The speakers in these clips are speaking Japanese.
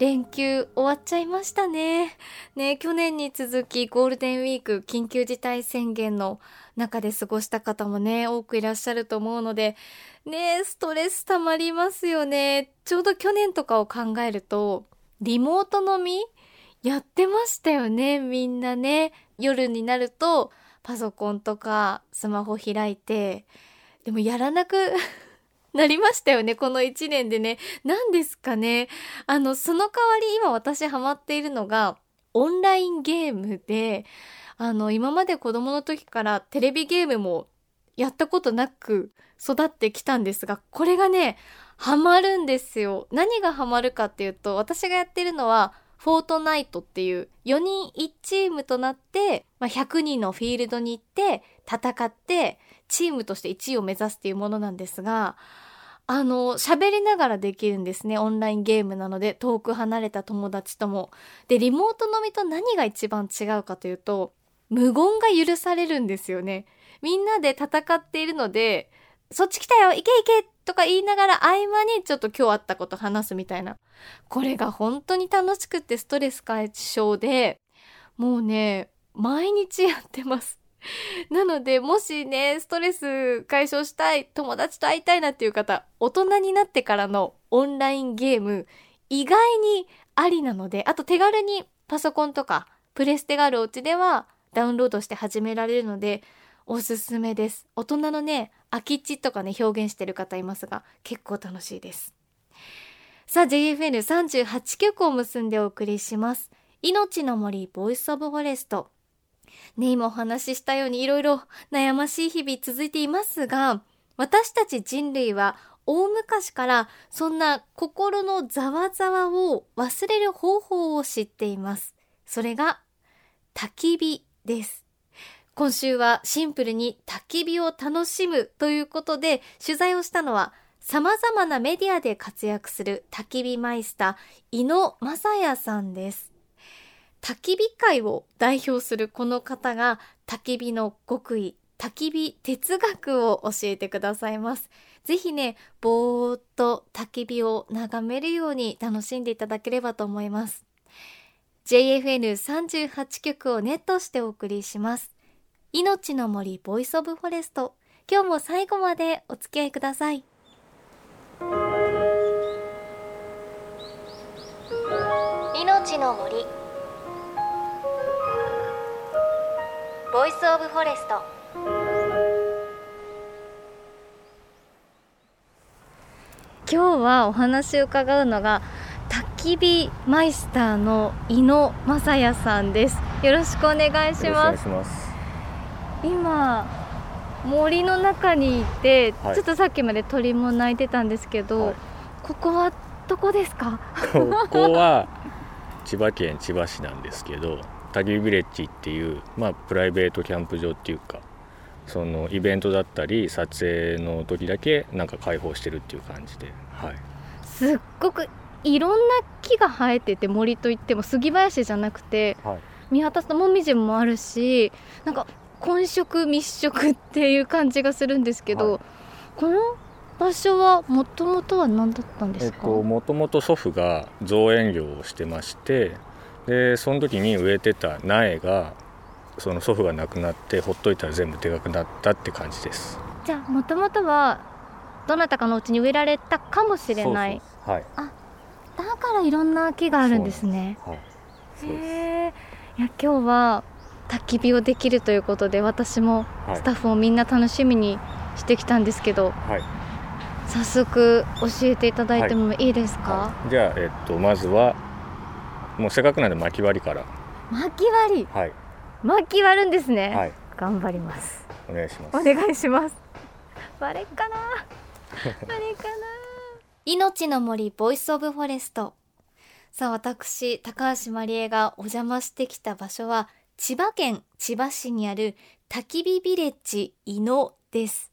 連休終わっちゃいましたね。ね去年に続きゴールデンウィーク緊急事態宣言の中で過ごした方もね、多くいらっしゃると思うので、ねストレス溜まりますよね。ちょうど去年とかを考えると、リモート飲みやってましたよね、みんなね。夜になると、パソコンとかスマホ開いて、でもやらなくなりましたよね、この1年でね。何ですかね。あの、その代わり今私ハマっているのが、オンラインゲームで、あの、今まで子供の時からテレビゲームもやったことなく育ってきたんですが、これがね、ハマるんですよ。何がハマるかっていうと、私がやってるのは、フォートナイトっていう4人1チームとなって、まあ、100人のフィールドに行って戦ってチームとして1位を目指すっていうものなんですが、あの、喋りながらできるんですね。オンラインゲームなので、遠く離れた友達とも。で、リモート飲みと何が一番違うかというと、無言が許されるんですよね。みんなで戦っているので、そっち来たよ行け行けとか言いながら合間にちょっと今日あったこと話すみたいな。これが本当に楽しくってストレス解消で、もうね、毎日やってます。なので、もしね、ストレス解消したい、友達と会いたいなっていう方、大人になってからのオンラインゲーム、意外にありなので、あと手軽にパソコンとか、プレステがあるお家ではダウンロードして始められるので、おすすめです。大人のね、空き地とかね、表現してる方いますが、結構楽しいです。さあ、JFN38 曲を結んでお送りします。命の森 Voice of Forest。ね、今お話ししたようにいろいろ悩ましい日々続いていますが、私たち人類は大昔からそんな心のざわざわを忘れる方法を知っています。それが焚き火です。今週はシンプルに焚き火を楽しむということで取材をしたのは様々なメディアで活躍する焚き火マイスター、井野正也さんです。焚き火界を代表するこの方が焚き火の極意、焚き火哲学を教えてくださいます。ぜひね、ぼーっと焚き火を眺めるように楽しんでいただければと思います。JFN38 曲をネットしてお送りします。命の森 Voice of Forest。今日も最後までお付き合いください。命の森Voice of Forest。今日はお話を伺うのが焚き火マイスターの猪野正哉さんです。よろしくお願いします。今森の中にいて、はい、ちょっとさっきまで鳥も鳴いてたんですけど、はい、ここはどこですか？ここは千葉県千葉市なんですけどタギビレッジっていう、まあ、プライベートキャンプ場っていうかそのイベントだったり撮影の時だけなんか開放してるっていう感じで、はい、すっごくいろんな木が生えてて森といっても杉林じゃなくて、はい、見渡すともみじもあるしなんか混色密色っていう感じがするんですけど、はい、この場所はもともとは何だったんですか？もともと祖父が造園業をしてましてでその時に植えてた苗がその祖父が亡くなってほっといたら全部でかくなったって感じです。じゃあもともとはどなたかのうちに植えられたかもしれない。はい。あだからいろんな木があるんですね。はい、へえ。いや今日は焚き火をできるということで私もスタッフもみんな楽しみにしてきたんですけど、はい、早速教えていただいてもいいですか、はいはい、じゃあ、えっと、まずはもうせっかくなんで薪割りから。薪割り？はい。薪割るんですね。はい。頑張ります。お願いします。お願いします。割れっかな。割れかな。命の森 Voice of Forest。さあ私高橋万里恵がお邪魔してきた場所は千葉県千葉市にある焚き火ビレッジ井野です。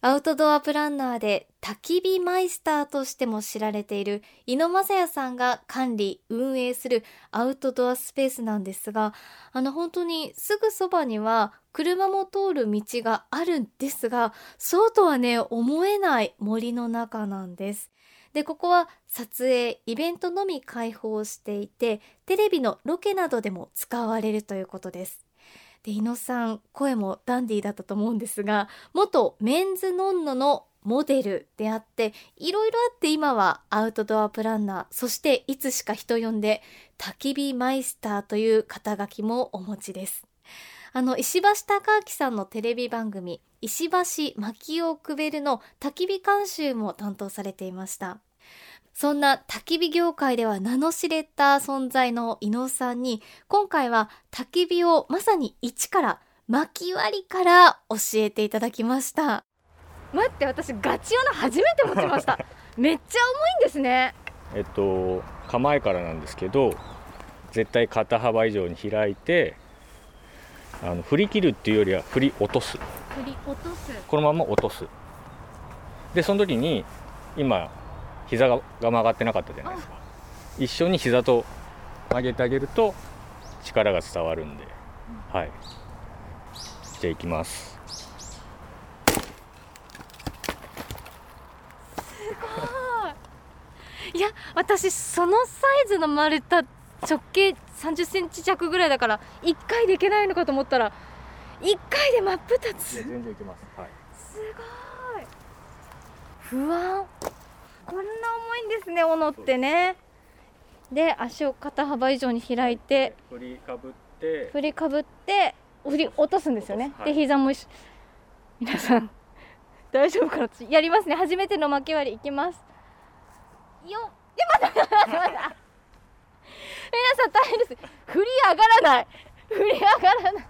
アウトドアプランナーで焚き火マイスターとしても知られている井野正也さんが管理運営するアウトドアスペースなんですがあの本当にすぐそばには車も通る道があるんですがそうとはね思えない森の中なんです。でここは撮影イベントのみ開放していてテレビのロケなどでも使われるということです。で井野さん声もダンディーだったと思うんですが元メンズノンノのモデルであっていろいろあって今はアウトドアプランナーそしていつしか人呼んで焚き火マイスターという肩書きもお持ちです。あの石橋貴明さんのテレビ番組石橋薪をくべるの焚き火監修も担当されていました。そんな焚き火業界では名の知れた存在の伊野さんに今回は焚き火をまさに一から薪割りから教えていただきました。待って私ガチ用の初めて持ちました。めっちゃ重いんですね。えっと構えからなんですけど絶対肩幅以上に開いてあの振り切るっていうよりは振り落とす。振り落とす。このまま落とす。でその時に今膝が曲がってなかったじゃないですか。一緒に膝と曲げてあげると力が伝わるんで、はい。じゃあいきますいや私そのサイズの丸太直径30センチ弱ぐらいだから1回でいけないのかと思ったら1回で真っ二つ。す全然いけます。はい。ごい。不安。こんな重いんですね斧ってね。で足を肩幅以上に開いて振りかぶって。振りかぶって振り落とすんですよね、はいで膝も一緒。皆さん 大丈夫かな？私やりますね。初めての巻き割りいきます。よっでまだまだまだ皆さん大変です。振り上がらない。振り上がらない。待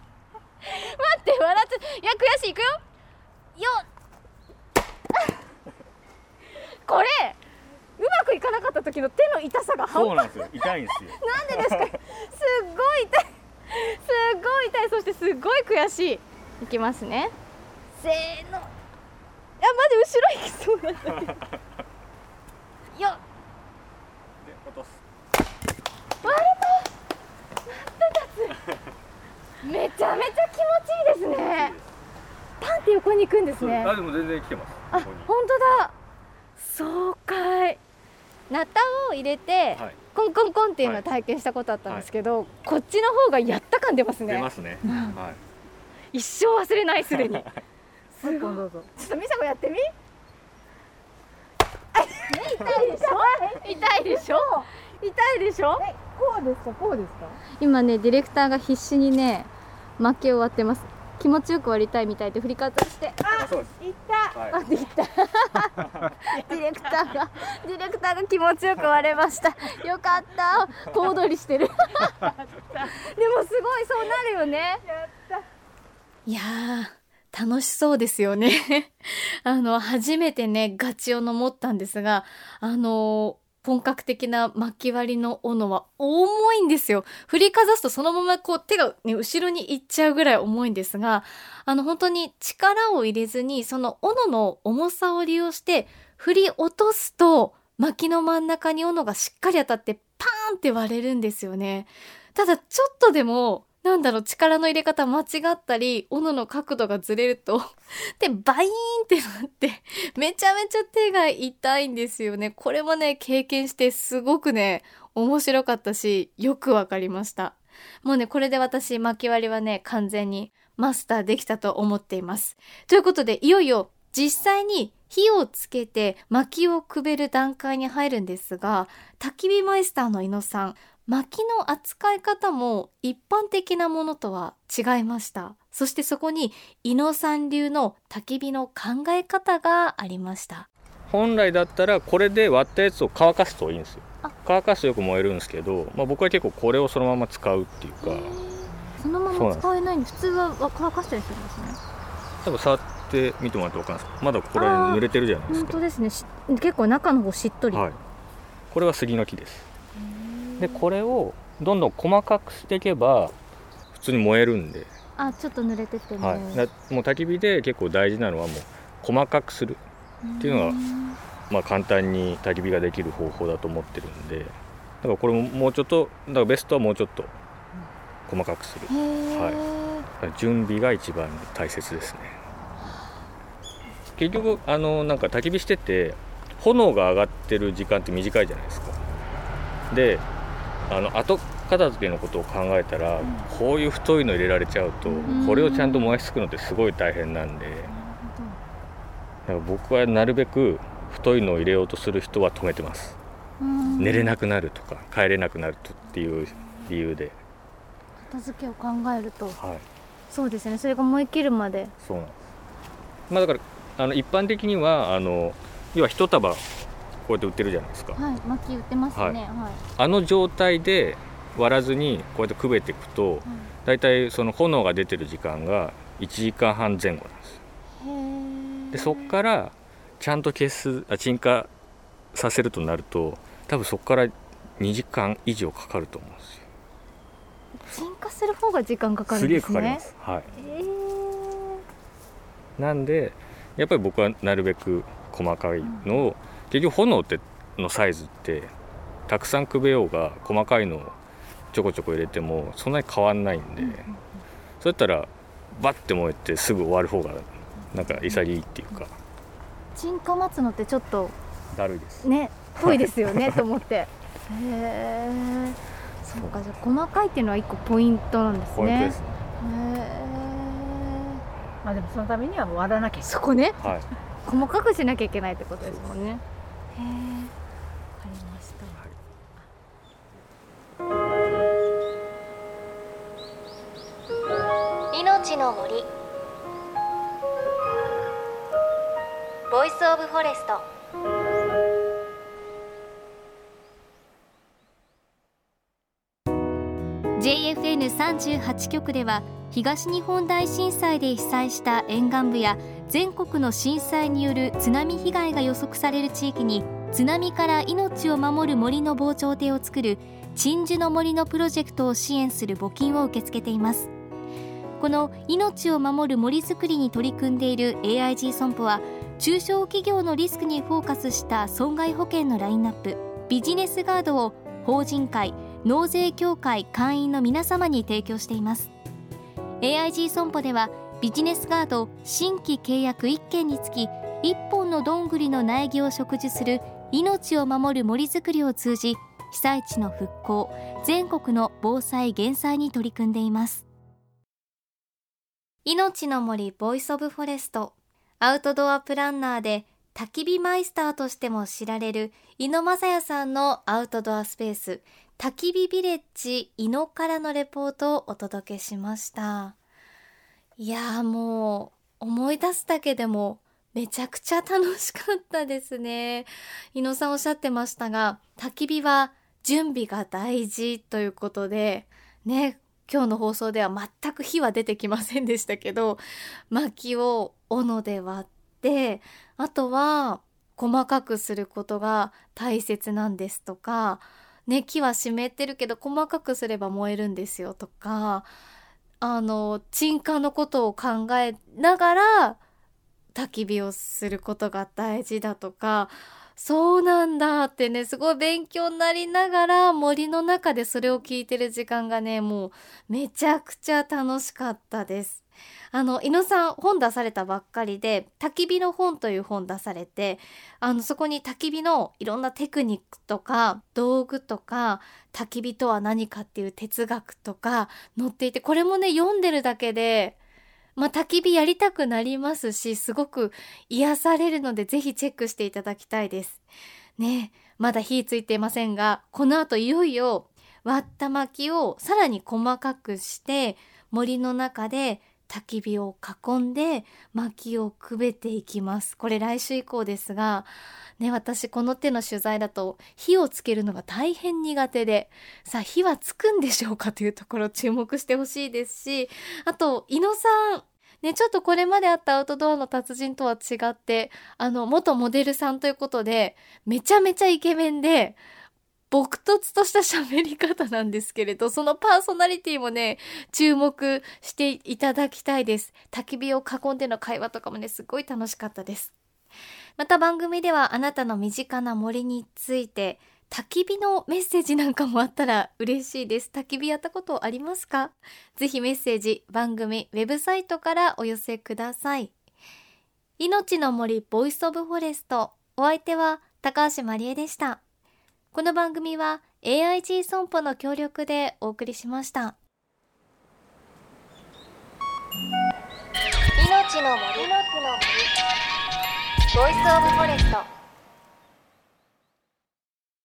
って笑っちゃいや悔しい。いくよ。よっ。これうまくいかなかった時の手の痛さが半端。そうなんですよ。痛いんですよ。なんでですか？すっごい痛い。すっごい痛い。そしてすっごい悔しい。いきますね。せーの。いやマジ後ろ行きそうなんだけどよっで落とすめちゃめちゃ気持ちいいですね。パンって横に行くんですね。あでも全然来てます。あ本当だ。爽快ナタを入れて、はい。コンコンコンっていうのは体験したことあったんですけど、こっちの方がやった感出ますね。出ますね。うん。はい。一生忘れないすでに。すごい。ちょっと美佐子やってみ？痛いでしょ？痛いでしょ？痛いでしょ？えこうですか？こうですか？今ねディレクターが必死にね負け終わってます。気持ちよく割りたいみたいで振り方して。あそうです。いった。はい。あできた。ディレクターがディレクターが気持ちよく割れました。よかった。小躍りしてる。でもすごいそうなるよね。いやー楽しそうですよね。あの初めてねガチをの持ったんですがあの本格的な巻き割りの斧は重いんですよ。振りかざすとそのままこう手が、ね、後ろに行っちゃうぐらい重いんですが、あの本当に力を入れずにその斧の重さを利用して振り落とすと薪の真ん中に斧がしっかり当たってパーンって割れるんですよね。ただちょっとでもなんだろう力の入れ方間違ったり斧の角度がずれると。でバイーンってなってめちゃめちゃ手が痛いんですよね。これもね経験してすごくね面白かったしよくわかりました。もうねこれで私巻き割りはね完全にマスターできたと思っています。ということでいよいよ実際に火をつけて薪をくべる段階に入るんですが焚き火マイスターの伊野さん薪の扱い方も一般的なものとは違いました。そしてそこに伊野さん流の焚き火の考え方がありました。本来だったらこれで割ったやつを乾かすといいんですよ。あ。乾かすとよく燃えるんですけど、まあ、僕は結構これをそのまま使うっていうか。そのまま使えないんで普通は乾かしたりするんですね。多分触ってみてもらって分かるんないです。かまだこれ濡れてるじゃないですか。本当ですね。し結構中の方しっとり、はい。これは杉の木ですでこれをどんどん細かくしていけば普通に燃えるんで、あちょっと濡れてても、はい、だもう焚き火で結構大事なのはもう細かくする。っていうのがまあ、簡単に焚き火ができる方法だと思ってるんで。だからこれももうちょっとだからベストはもうちょっと細かくする、はい、準備が一番大切ですね。結局あのなんか焚き火してて炎が上がってる時間って短いじゃないですか。であの後片付けのことを考えたら、うん、こういう太いの入れられちゃうと、これをちゃんと燃やしつくのってすごい大変なんで、だから僕はなるべく太いのを入れようとする人は止めてます、寝れなくなるとか帰れなくなるとっていう理由で。片付けを考えると、はい、そうですね。それが燃え切るまで。そうなんです。まあだからあの一般的にはあの要は一束こうやって売ってるじゃないですか。はい薪売ってますね、はい、はい、あの状態で割らずにこうやってくべていくと、はい、だいたいその炎が出てる時間が1時間半前後なんです。でそこからちゃんと消すあ鎮火させるとなると多分そこから2時間以上かかると思うんですよ。鎮火する方が時間かかるんですね。すげえかかります。はい、えー、なんでやっぱり僕はなるべく細かいのを、うん結局炎ってのサイズってたくさんくべようが細かいのをちょこちょこ入れてもそんなに変わんないんで、そうやったらバッて燃えてすぐ終わる方がなんか潔いっていうか。鎮火待つのってちょっとだるいです。ね遠いですよね と思って。へえそう。かじゃあ細かいっていうのは一個ポイントなんですね。ポイントですね。へえまあでもそのためには割らなきゃそこね、はい、細かくしなきゃいけないってことですもんね。へえわかりました、命の森。 Voice of Forest。JFN38 局では東日本大震災で被災した沿岸部や全国の震災による津波被害が予測される地域に津波から命を守る森の防潮堤を作る鎮守の森のプロジェクトを支援する募金を受け付けています。この命を守る森づくりに取り組んでいる AIG 損保は中小企業のリスクにフォーカスした損害保険のラインナップビジネスガードを法人会納税協会会員の皆様に提供しています。AIG 損保ではビジネスガード新規契約1件につき1本のどんぐりの苗木を植樹する命を守る森づくりを通じ被災地の復興全国の防災減災に取り組んでいます。命の森 Voice of Forest アウトドアプランナーで焚き火マイスターとしても知られる猪野正哉さんのアウトドアスペース焚き火ヴィレッジいのからのレポートをお届けしました。いやもう思い出すだけでもめちゃくちゃ楽しかったですね。伊野さんおっしゃってましたが、焚き火は準備が大事ということで、ね、今日の放送では全く火は出てきませんでしたけど、薪を斧で割って、あとは細かくすることが大切なんですとか、ね、木は湿ってるけど細かくすれば燃えるんですよとか、あの鎮火のことを考えながら焚き火をすることが大事だとかそうなんだってねすごい勉強になりながら森の中でそれを聞いてる時間がねもうめちゃくちゃ楽しかったです。あの、井野さん本出されたばっかりで、焚き火の本という本出されて、あの、そこに焚き火のいろんなテクニックとか、道具とか、焚き火とは何かっていう哲学とか載っていて、これもね、読んでるだけで、まあ、焚き火やりたくなりますし、すごく癒されるので、ぜひチェックしていただきたいです。ねまだ火ついていませんが、この後いよいよ割った薪をさらに細かくして、森の中で焚き火を囲んで薪をくべていきます。これ来週以降ですが、ね、私この手の取材だと火をつけるのが大変苦手で、さあ火はつくんでしょうかというところ注目してほしいですし、あと、井野さん、ね、ちょっとこれまであったアウトドアの達人とは違って、あの、元モデルさんということで、めちゃめちゃイケメンで、朴突とした喋り方なんですけれど、そのパーソナリティもね、注目していただきたいです。焚き火を囲んでの会話とかもね、すごい楽しかったです。また番組ではあなたの身近な森について焚き火のメッセージなんかもあったら嬉しいです。焚き火やったことありますか？ぜひメッセージ番組ウェブサイトからお寄せください。命の森 Voice of Forest。お相手は高橋万里恵でした。この番組は AIG 損保の協力でお送りしました。命の森。の森。ボイスオブフォレスト。